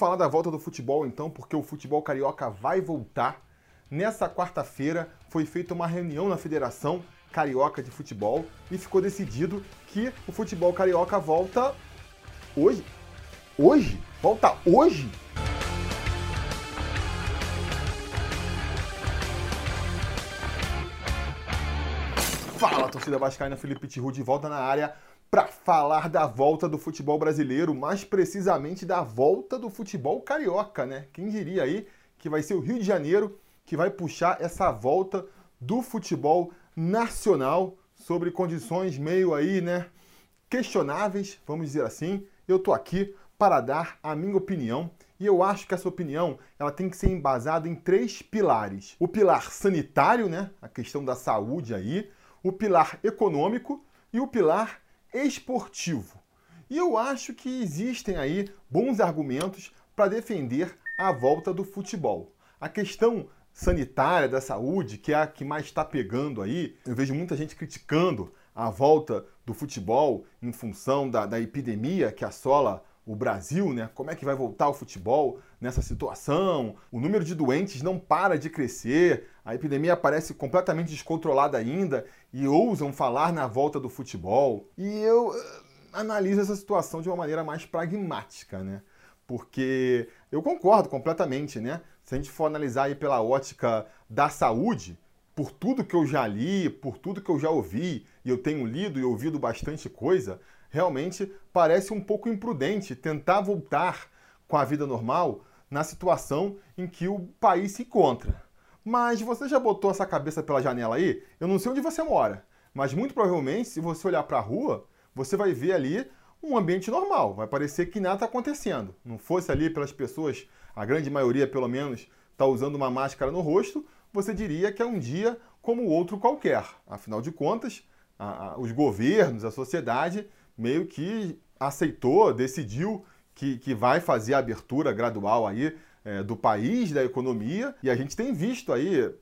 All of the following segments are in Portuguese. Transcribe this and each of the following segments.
falar da volta do futebol então, porque o futebol carioca vai voltar. Nessa quarta-feira foi feita uma reunião na Federação Carioca de Futebol e ficou decidido que o futebol carioca volta hoje. Hoje? Volta hoje? Fala, torcida vascaína, Felipe Tiru de volta na área para falar da volta do futebol brasileiro, mais precisamente da volta do futebol carioca, né? Quem diria aí que vai ser o Rio de Janeiro que vai puxar essa volta do futebol nacional sobre condições meio aí, né, questionáveis, vamos dizer assim. Eu tô aqui para dar a minha opinião e eu acho que essa opinião ela tem que ser embasada em três pilares: o pilar sanitário, né, a questão da saúde aí, o pilar econômico e o pilar esportivo. E eu acho que existem aí bons argumentos para defender a volta do futebol. A questão sanitária da saúde, que é a que mais está pegando aí, eu vejo muita gente criticando a volta do futebol em função da, da epidemia que assola o Brasil, né? Como é que vai voltar o futebol nessa situação? O número de doentes não para de crescer, a epidemia parece completamente descontrolada ainda e ousam falar na volta do futebol. E eu uh, analiso essa situação de uma maneira mais pragmática, né? Porque eu concordo completamente, né? Se a gente for analisar aí pela ótica da saúde, por tudo que eu já li, por tudo que eu já ouvi, e eu tenho lido e ouvido bastante coisa, realmente parece um pouco imprudente tentar voltar com a vida normal na situação em que o país se encontra. Mas você já botou essa cabeça pela janela aí? Eu não sei onde você mora, mas muito provavelmente, se você olhar para a rua, você vai ver ali um ambiente normal. Vai parecer que nada está acontecendo. Não fosse ali pelas pessoas, a grande maioria pelo menos, está usando uma máscara no rosto, você diria que é um dia como outro qualquer. Afinal de contas, a, a, os governos, a sociedade meio que aceitou, decidiu que, que vai fazer a abertura gradual aí é, do país, da economia, e a gente tem visto aí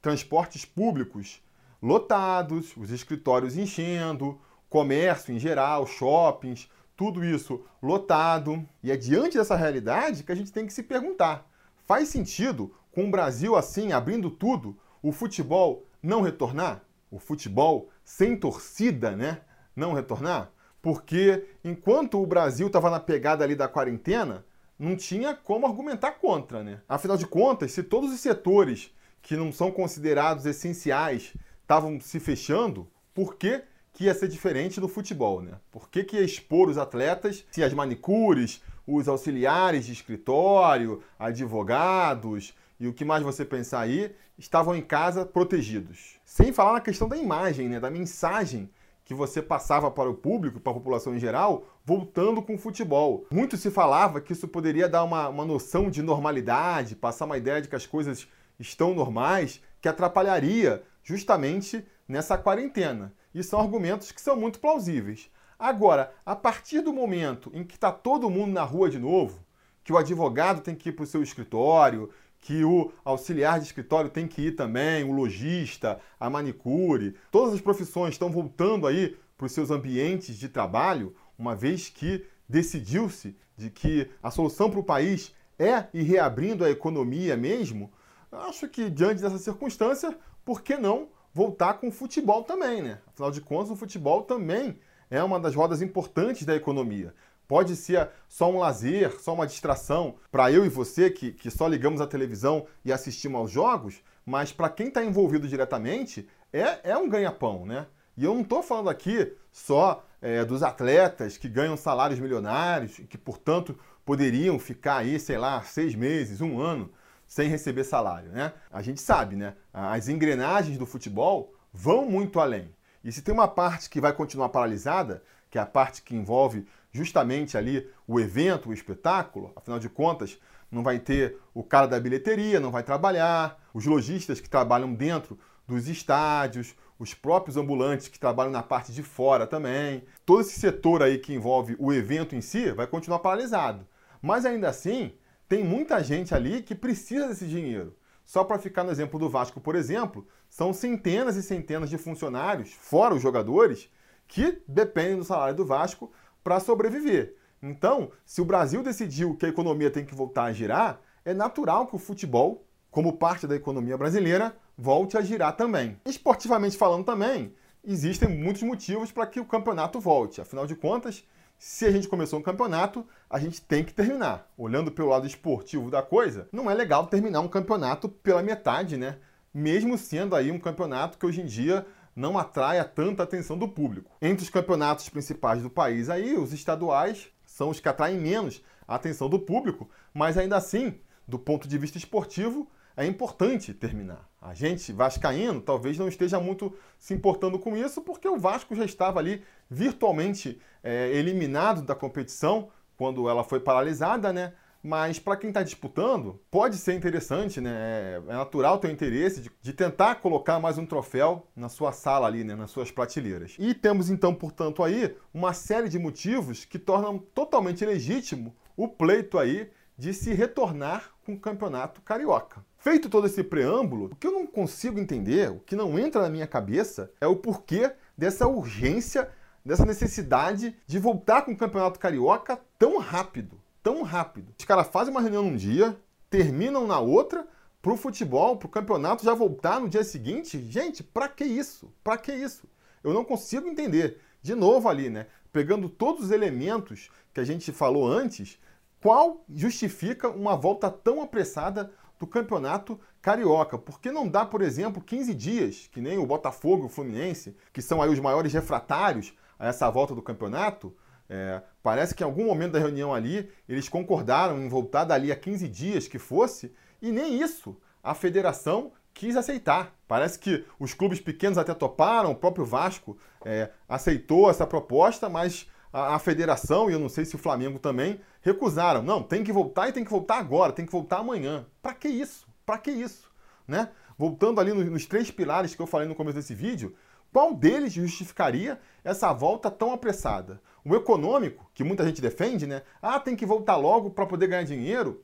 transportes públicos lotados, os escritórios enchendo, comércio em geral, shoppings, tudo isso lotado. E é diante dessa realidade que a gente tem que se perguntar: faz sentido, com o Brasil assim, abrindo tudo, o futebol não retornar? O futebol sem torcida, né? Não retornar? porque enquanto o Brasil estava na pegada ali da quarentena, não tinha como argumentar contra, né? Afinal de contas, se todos os setores que não são considerados essenciais estavam se fechando, por que, que ia ser diferente do futebol, né? Por que, que ia expor os atletas se as manicures, os auxiliares de escritório, advogados e o que mais você pensar aí estavam em casa protegidos? Sem falar na questão da imagem, né? Da mensagem que você passava para o público, para a população em geral, voltando com o futebol. Muito se falava que isso poderia dar uma, uma noção de normalidade, passar uma ideia de que as coisas estão normais, que atrapalharia justamente nessa quarentena. E são argumentos que são muito plausíveis. Agora, a partir do momento em que está todo mundo na rua de novo, que o advogado tem que ir para o seu escritório, que o auxiliar de escritório tem que ir também, o lojista, a manicure. Todas as profissões estão voltando aí para os seus ambientes de trabalho, uma vez que decidiu-se de que a solução para o país é ir reabrindo a economia mesmo. Acho que diante dessa circunstância, por que não voltar com o futebol também, né? Afinal de contas, o futebol também é uma das rodas importantes da economia. Pode ser só um lazer, só uma distração para eu e você que, que só ligamos a televisão e assistimos aos jogos, mas para quem está envolvido diretamente é, é um ganha-pão, né? E eu não estou falando aqui só é, dos atletas que ganham salários milionários e que, portanto, poderiam ficar aí, sei lá, seis meses, um ano sem receber salário, né? A gente sabe, né? As engrenagens do futebol vão muito além. E se tem uma parte que vai continuar paralisada, que é a parte que envolve justamente ali o evento, o espetáculo, afinal de contas, não vai ter o cara da bilheteria, não vai trabalhar, os lojistas que trabalham dentro dos estádios, os próprios ambulantes que trabalham na parte de fora também. Todo esse setor aí que envolve o evento em si vai continuar paralisado. Mas ainda assim, tem muita gente ali que precisa desse dinheiro. Só para ficar no exemplo do Vasco, por exemplo, são centenas e centenas de funcionários, fora os jogadores, que dependem do salário do Vasco para sobreviver. Então, se o Brasil decidiu que a economia tem que voltar a girar, é natural que o futebol, como parte da economia brasileira, volte a girar também. Esportivamente falando também, existem muitos motivos para que o campeonato volte. Afinal de contas, se a gente começou um campeonato, a gente tem que terminar. Olhando pelo lado esportivo da coisa, não é legal terminar um campeonato pela metade, né? Mesmo sendo aí um campeonato que hoje em dia não atrai tanta atenção do público. Entre os campeonatos principais do país aí, os estaduais são os que atraem menos a atenção do público, mas ainda assim, do ponto de vista esportivo, é importante terminar. A gente, vascaíno, talvez não esteja muito se importando com isso, porque o Vasco já estava ali virtualmente é, eliminado da competição quando ela foi paralisada, né? Mas para quem está disputando, pode ser interessante, né? É, é natural ter o interesse de, de, tentar colocar mais um troféu na sua sala ali, né? Nas suas prateleiras. E temos então, portanto, aí uma série de motivos que tornam totalmente legítimo o pleito aí de se retornar com o campeonato carioca. Feito todo esse preâmbulo, o que eu não consigo entender, o que não entra na minha cabeça, é o porquê dessa urgência, dessa necessidade de voltar com o campeonato carioca tão rápido tão rápido. Os caras fazem uma reunião num dia, terminam na outra, pro futebol, pro campeonato já voltar no dia seguinte. Gente, pra que isso? Pra que isso? Eu não consigo entender. De novo ali, né? Pegando todos os elementos que a gente falou antes, qual justifica uma volta tão apressada do campeonato carioca? Porque não dá, por exemplo, 15 dias, que nem o Botafogo e o Fluminense, que são aí os maiores refratários a essa volta do campeonato, é, parece que em algum momento da reunião ali eles concordaram em voltar dali a 15 dias que fosse, e nem isso a federação quis aceitar. Parece que os clubes pequenos até toparam, o próprio Vasco é, aceitou essa proposta, mas a, a, federação, e eu não sei se o Flamengo também, recusaram. Não, tem que voltar e tem que voltar agora, tem que voltar amanhã. Para que isso? Para que isso? Né? Voltando ali nos, nos três pilares que eu falei no começo desse vídeo, qual deles justificaria essa volta tão apressada? O econômico, que muita gente defende, né? Ah, tem que voltar logo para poder ganhar dinheiro.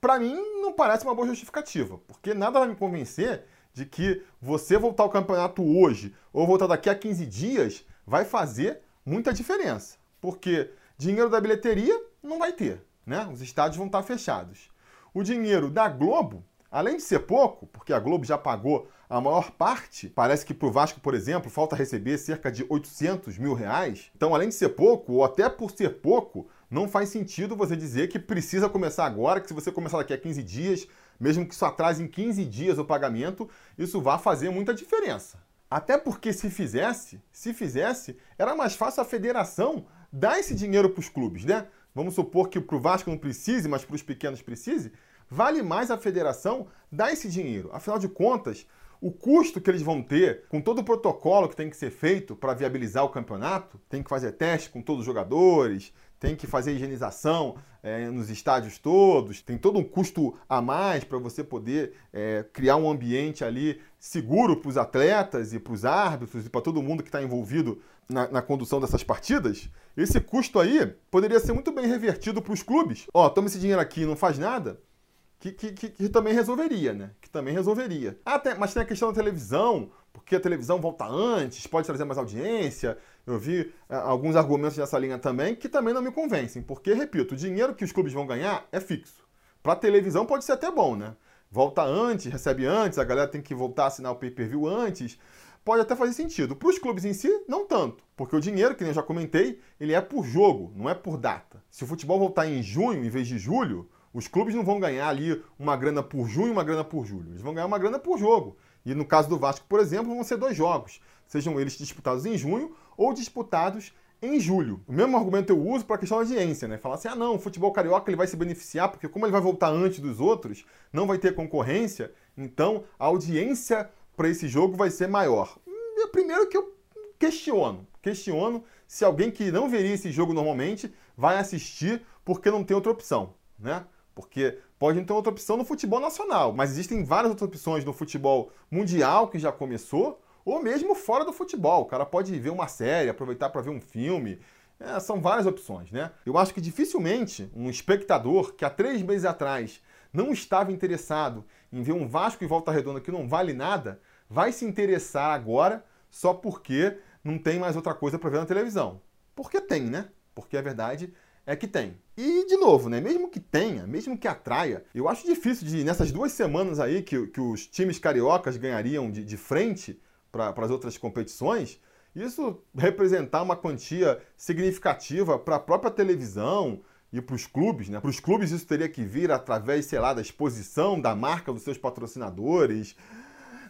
Para mim, não parece uma boa justificativa, porque nada vai me convencer de que você voltar ao campeonato hoje ou voltar daqui a 15 dias vai fazer muita diferença. Porque dinheiro da bilheteria não vai ter, né? Os estádios vão estar fechados. O dinheiro da Globo Além de ser pouco, porque a Globo já pagou a maior parte, parece que para o Vasco, por exemplo, falta receber cerca de 800 mil reais. Então, além de ser pouco, ou até por ser pouco, não faz sentido você dizer que precisa começar agora, que se você começar daqui a 15 dias, mesmo que isso atrase em 15 dias o pagamento, isso vai fazer muita diferença. Até porque se fizesse, se fizesse, era mais fácil a federação dar esse dinheiro para os clubes, né? Vamos supor que para o Vasco não precise, mas para os pequenos precise. Vale mais a federação dar esse dinheiro. Afinal de contas, o custo que eles vão ter com todo o protocolo que tem que ser feito para viabilizar o campeonato, tem que fazer teste com todos os jogadores, tem que fazer higienização é, nos estádios todos, tem todo um custo a mais para você poder é, criar um ambiente ali seguro para os atletas e para os árbitros e para todo mundo que está envolvido na, na, condução dessas partidas. Esse custo aí poderia ser muito bem revertido para os clubes. Ó, toma esse dinheiro aqui e não faz nada que, que, que, que, também resolveria, né? Que também resolveria. Ah, tem, mas tem a questão da televisão, porque a televisão volta antes, pode trazer mais audiência. Eu vi ah, alguns argumentos nessa linha também que também não me convencem, porque, repito, o dinheiro que os clubes vão ganhar é fixo. Para televisão pode ser até bom, né? Volta antes, recebe antes, a galera tem que voltar a assinar o pay-per-view antes. Pode até fazer sentido. Para os clubes em si, não tanto. Porque o dinheiro, que eu já comentei, ele é por jogo, não é por data. Se o futebol voltar em junho em vez de julho, os clubes não vão ganhar ali uma grana por junho e uma grana por julho. Eles vão ganhar uma grana por jogo. E no caso do Vasco, por exemplo, vão ser dois jogos. Sejam eles disputados em junho ou disputados em julho. O mesmo argumento eu uso para a questão da audiência, né? Falar assim, ah não, o futebol carioca ele vai se beneficiar, porque como ele vai voltar antes dos outros, não vai ter concorrência, então a audiência para esse jogo vai ser maior. Hum, primeiro que eu questiono, questiono se alguém que não veria esse jogo normalmente vai assistir porque não tem outra opção, né? Porque pode ter outra opção no futebol nacional, mas existem várias outras opções no futebol mundial que já começou, ou mesmo fora do futebol. O cara pode ver uma série, aproveitar para ver um filme. É, são várias opções, né? Eu acho que dificilmente um espectador que há três meses atrás não estava interessado em ver um Vasco e Volta Redonda que não vale nada, vai se interessar agora só porque não tem mais outra coisa para ver na televisão. Porque tem, né? Porque a verdade é que tem. E, de novo, né? Mesmo que tenha, mesmo que atraia, eu acho difícil de, nessas duas semanas aí que, que os times cariocas ganhariam de, de frente para as outras competições, isso representar uma quantia significativa para a própria televisão e para os clubes, né? Para os clubes isso teria que vir através, sei lá, da exposição da marca dos seus patrocinadores.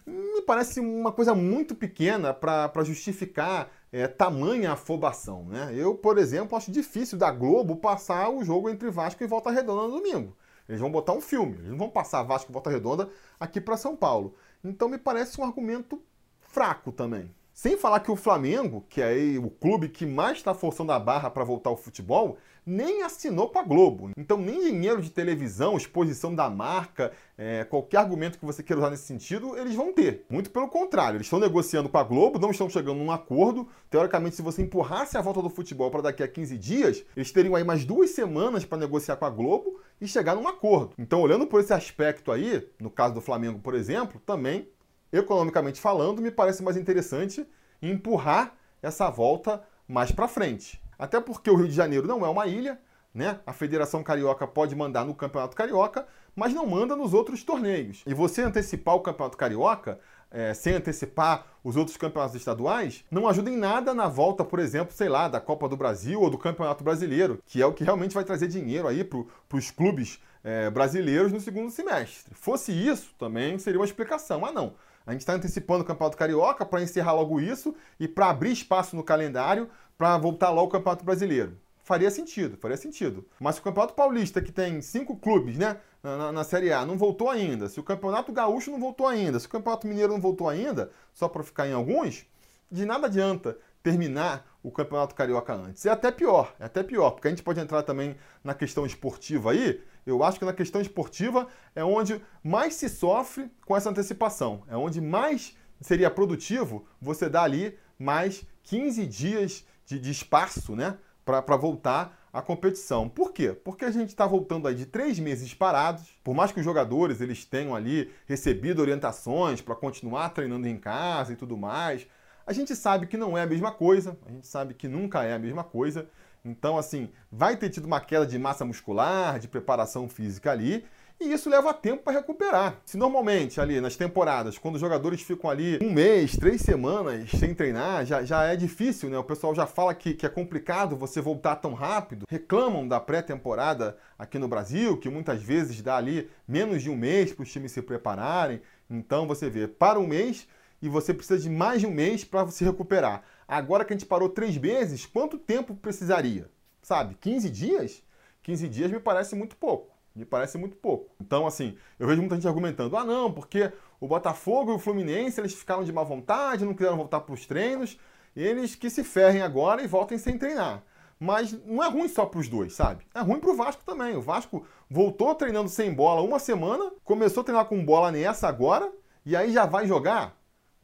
Me parece uma coisa muito pequena para justificar é, tamanha afobação, né? Eu, por exemplo, acho difícil da Globo passar o jogo entre Vasco e Volta Redonda no domingo. Eles vão botar um filme, eles não vão passar Vasco e Volta Redonda aqui para São Paulo. Então me parece um argumento fraco também. Sem falar que o Flamengo, que é o clube que mais está forçando a barra para voltar ao futebol, nem assinou para a Globo. Então, nem dinheiro de televisão, exposição da marca, é, qualquer argumento que você queira usar nesse sentido, eles vão ter. Muito pelo contrário, eles estão negociando com a Globo, não estão chegando num acordo. Teoricamente, se você empurrasse a volta do futebol para daqui a 15 dias, eles teriam aí mais duas semanas para negociar com a Globo e chegar num acordo. Então, olhando por esse aspecto aí, no caso do Flamengo, por exemplo, também economicamente falando, me parece mais interessante empurrar essa volta mais para frente. Até porque o Rio de Janeiro não é uma ilha, né? A Federação Carioca pode mandar no Campeonato Carioca, mas não manda nos outros torneios. E você antecipar o Campeonato Carioca, é, sem antecipar os outros campeonatos estaduais, não ajuda em nada na volta, por exemplo, sei lá, da Copa do Brasil ou do Campeonato Brasileiro, que é o que realmente vai trazer dinheiro aí para os clubes é, brasileiros no segundo semestre. Fosse isso, também seria uma explicação. Ah, não. A gente está antecipando o Campeonato Carioca para encerrar logo isso e para abrir espaço no calendário para voltar logo o Campeonato Brasileiro. Faria sentido, faria sentido. Mas se o Campeonato Paulista, que tem cinco clubes né, na, na, Série A, não voltou ainda, se o Campeonato Gaúcho não voltou ainda, se o Campeonato Mineiro não voltou ainda, só para ficar em alguns, de nada adianta terminar o Campeonato Carioca antes. É até pior, é até pior, porque a gente pode entrar também na questão esportiva aí. Eu acho que na questão esportiva é onde mais se sofre com essa antecipação. É onde mais seria produtivo você dar ali mais 15 dias de, de espaço, né? Para voltar à competição. Por quê? Porque a gente está voltando aí de três meses parados. Por mais que os jogadores eles tenham ali recebido orientações para continuar treinando em casa e tudo mais, a gente sabe que não é a mesma coisa, a gente sabe que nunca é a mesma coisa. Então, assim, vai ter tido uma queda de massa muscular, de preparação física ali, e isso leva tempo para recuperar. Se normalmente ali nas temporadas, quando os jogadores ficam ali um mês, três semanas sem treinar, já, já é difícil, né? O pessoal já fala que, que é complicado você voltar tão rápido. Reclamam da pré-temporada aqui no Brasil, que muitas vezes dá ali menos de um mês para os times se prepararem. Então você vê, para um mês e você precisa de mais de um mês para se recuperar. Agora que a gente parou três meses, quanto tempo precisaria? Sabe, 15 dias? 15 dias me parece muito pouco. Me parece muito pouco. Então, assim, eu vejo muita gente argumentando: ah, não, porque o Botafogo e o Fluminense eles ficaram de má vontade, não quiseram voltar para os treinos, eles que se ferrem agora e voltem sem treinar. Mas não é ruim só para os dois, sabe? É ruim para o Vasco também. O Vasco voltou treinando sem bola uma semana, começou a treinar com bola nessa agora, e aí já vai jogar.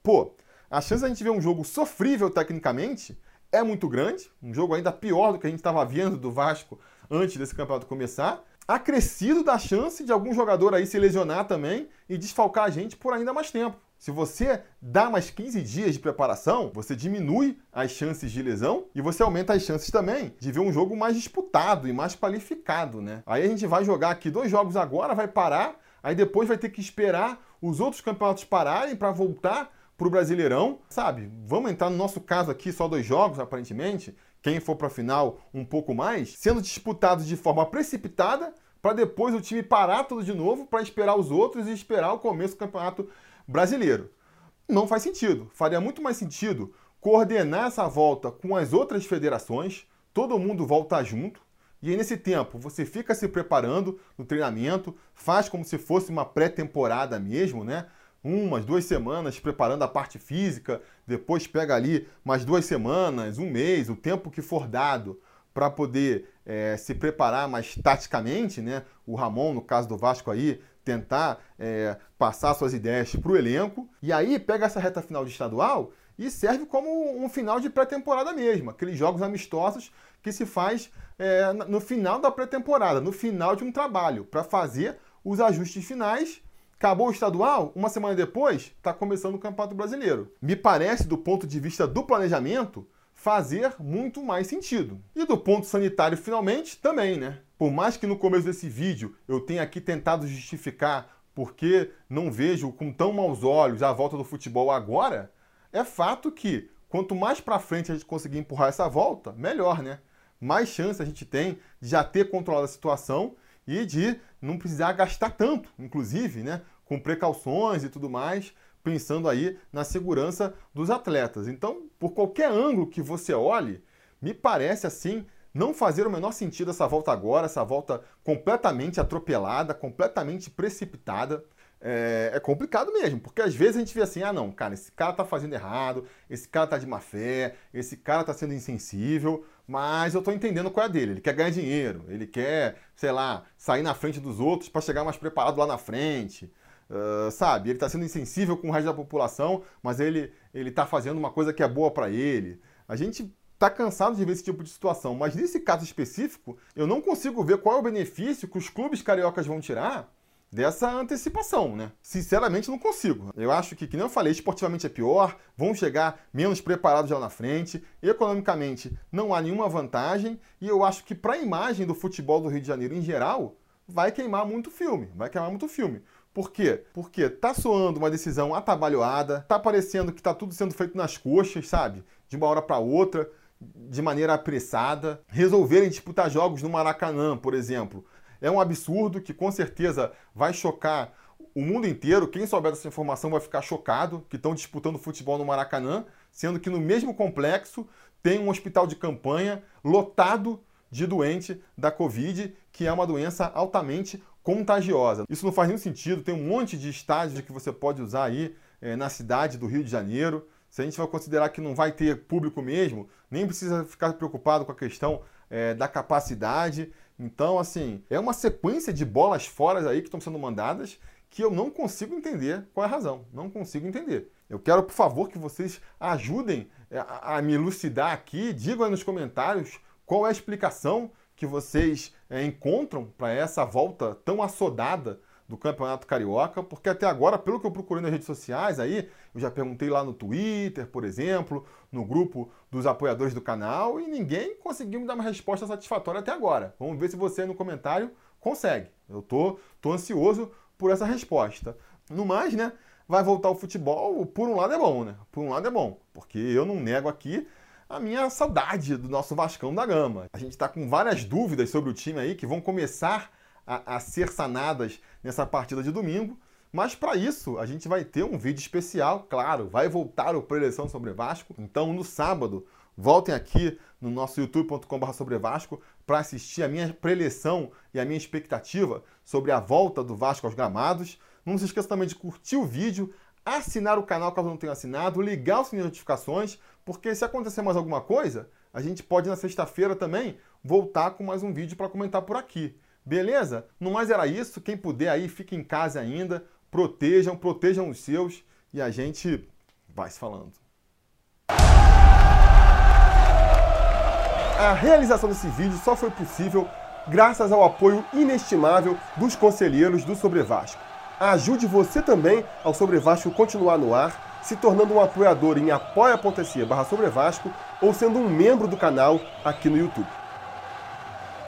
Pô, a chance de a gente ver um jogo sofrível tecnicamente é muito grande, um jogo ainda pior do que a gente estava vendo do Vasco antes desse campeonato começar, acrescido da chance de algum jogador aí se lesionar também e desfalcar a gente por ainda mais tempo. Se você dá mais 15 dias de preparação, você diminui as chances de lesão e você aumenta as chances também de ver um jogo mais disputado e mais qualificado, né? Aí a gente vai jogar aqui dois jogos agora, vai parar, aí depois vai ter que esperar os outros campeonatos pararem para voltar para o Brasileirão, sabe? Vamos entrar no nosso caso aqui, só dois jogos, aparentemente. Quem for para a final, um pouco mais, sendo disputados de forma precipitada, para depois o time parar tudo de novo para esperar os outros e esperar o começo do Campeonato Brasileiro. Não faz sentido. Faria muito mais sentido coordenar essa volta com as outras federações, todo mundo volta junto, e aí, nesse tempo, você fica se preparando no treinamento, faz como se fosse uma pré-temporada mesmo, né? umas, duas semanas preparando a parte física, depois pega ali mais duas semanas, um mês, o tempo que for dado para poder é, se preparar mais taticamente, né? O Ramon, no caso do Vasco aí, tentar é, passar suas ideias para o elenco. E aí pega essa reta final de estadual e serve como um final de pré-temporada mesmo, aqueles jogos amistosos que se faz é, no final da pré-temporada, no final de um trabalho, para fazer os ajustes finais Acabou o estadual, uma semana depois, está começando o Campeonato Brasileiro. Me parece, do ponto de vista do planejamento, fazer muito mais sentido. E do ponto sanitário, finalmente, também, né? Por mais que no começo desse vídeo eu tenha aqui tentado justificar porque não vejo com tão maus olhos a volta do futebol agora, é fato que quanto mais para frente a gente conseguir empurrar essa volta, melhor, né? Mais chance a gente tem de já ter controlado a situação e de não precisar gastar tanto, inclusive, né? Com precauções e tudo mais, pensando aí na segurança dos atletas. Então, por qualquer ângulo que você olhe, me parece assim não fazer o menor sentido essa volta agora, essa volta completamente atropelada, completamente precipitada. É, é, complicado mesmo, porque às vezes a gente vê assim, ah não, cara, esse cara tá fazendo errado, esse cara tá de má fé, esse cara tá sendo insensível, mas eu tô entendendo qual é dele. Ele quer ganhar dinheiro, ele quer, sei lá, sair na frente dos outros para chegar mais preparado lá na frente. Uh, sabe, ele está sendo insensível com o resto da população, mas ele ele está fazendo uma coisa que é boa para ele. A gente está cansado de ver esse tipo de situação, mas nesse caso específico, eu não consigo ver qual é o benefício que os clubes cariocas vão tirar dessa antecipação, né? Sinceramente, não consigo. Eu acho que, que nem eu falei, esportivamente é pior, vão chegar menos preparados lá na frente, economicamente não há nenhuma vantagem, e eu acho que para a imagem do futebol do Rio de Janeiro em geral, vai queimar muito filme, vai queimar muito filme. Por quê? Porque tá soando uma decisão atabalhoada, tá parecendo que tá tudo sendo feito nas coxas, sabe? De uma hora para outra, de maneira apressada. Resolverem disputar jogos no Maracanã, por exemplo, é um absurdo que com certeza vai chocar o mundo inteiro. Quem souber dessa informação vai ficar chocado que estão disputando futebol no Maracanã, sendo que no mesmo complexo tem um hospital de campanha lotado de doente da Covid, que é uma doença altamente contagiosa. Isso não faz nenhum sentido, tem um monte de estádios que você pode usar aí é, na cidade do Rio de Janeiro. Se a gente vai considerar que não vai ter público mesmo, nem precisa ficar preocupado com a questão é, da capacidade. Então, assim, é uma sequência de bolas fora aí que estão sendo mandadas que eu não consigo entender qual é a razão. Não consigo entender. Eu quero, por favor, que vocês ajudem é, a, a me elucidar aqui, digam aí nos comentários qual é a explicação que vocês é, encontram para essa volta tão assodada do Campeonato Carioca, porque até agora, pelo que eu procurei nas redes sociais aí, eu já perguntei lá no Twitter, por exemplo, no grupo dos apoiadores do canal, e ninguém conseguiu me dar uma resposta satisfatória até agora. Vamos ver se você no comentário consegue. Eu tô, tô ansioso por essa resposta. No mais, né, vai voltar o futebol, por um lado é bom, né? Por um lado é bom, porque eu não nego aqui a minha saudade do nosso Vascão da Gama. A gente está com várias dúvidas sobre o time aí que vão começar a, a ser sanadas nessa partida de domingo. Mas para isso, a gente vai ter um vídeo especial, claro, vai voltar o Preleção sobre Vasco. Então, no sábado, voltem aqui no nosso youtube.com.br sobre para assistir a minha preleção e a minha expectativa sobre a volta do Vasco aos gramados. Não se esqueça também de curtir o vídeo, assinar o canal caso não tenha assinado, ligar o sininho de notificações, porque se acontecer mais alguma coisa, a gente pode na sexta-feira também voltar com mais um vídeo para comentar por aqui. Beleza? No mais era isso. Quem puder aí, fique em casa ainda. Protejam, protejam os seus e a gente vai se falando. A realização desse vídeo só foi possível graças ao apoio inestimável dos conselheiros do Sobre Vasco. Ajude você também ao Sobre Vasco continuar no ar, se tornando um apoiador em apoia.se barra ou sendo um membro do canal aqui no YouTube.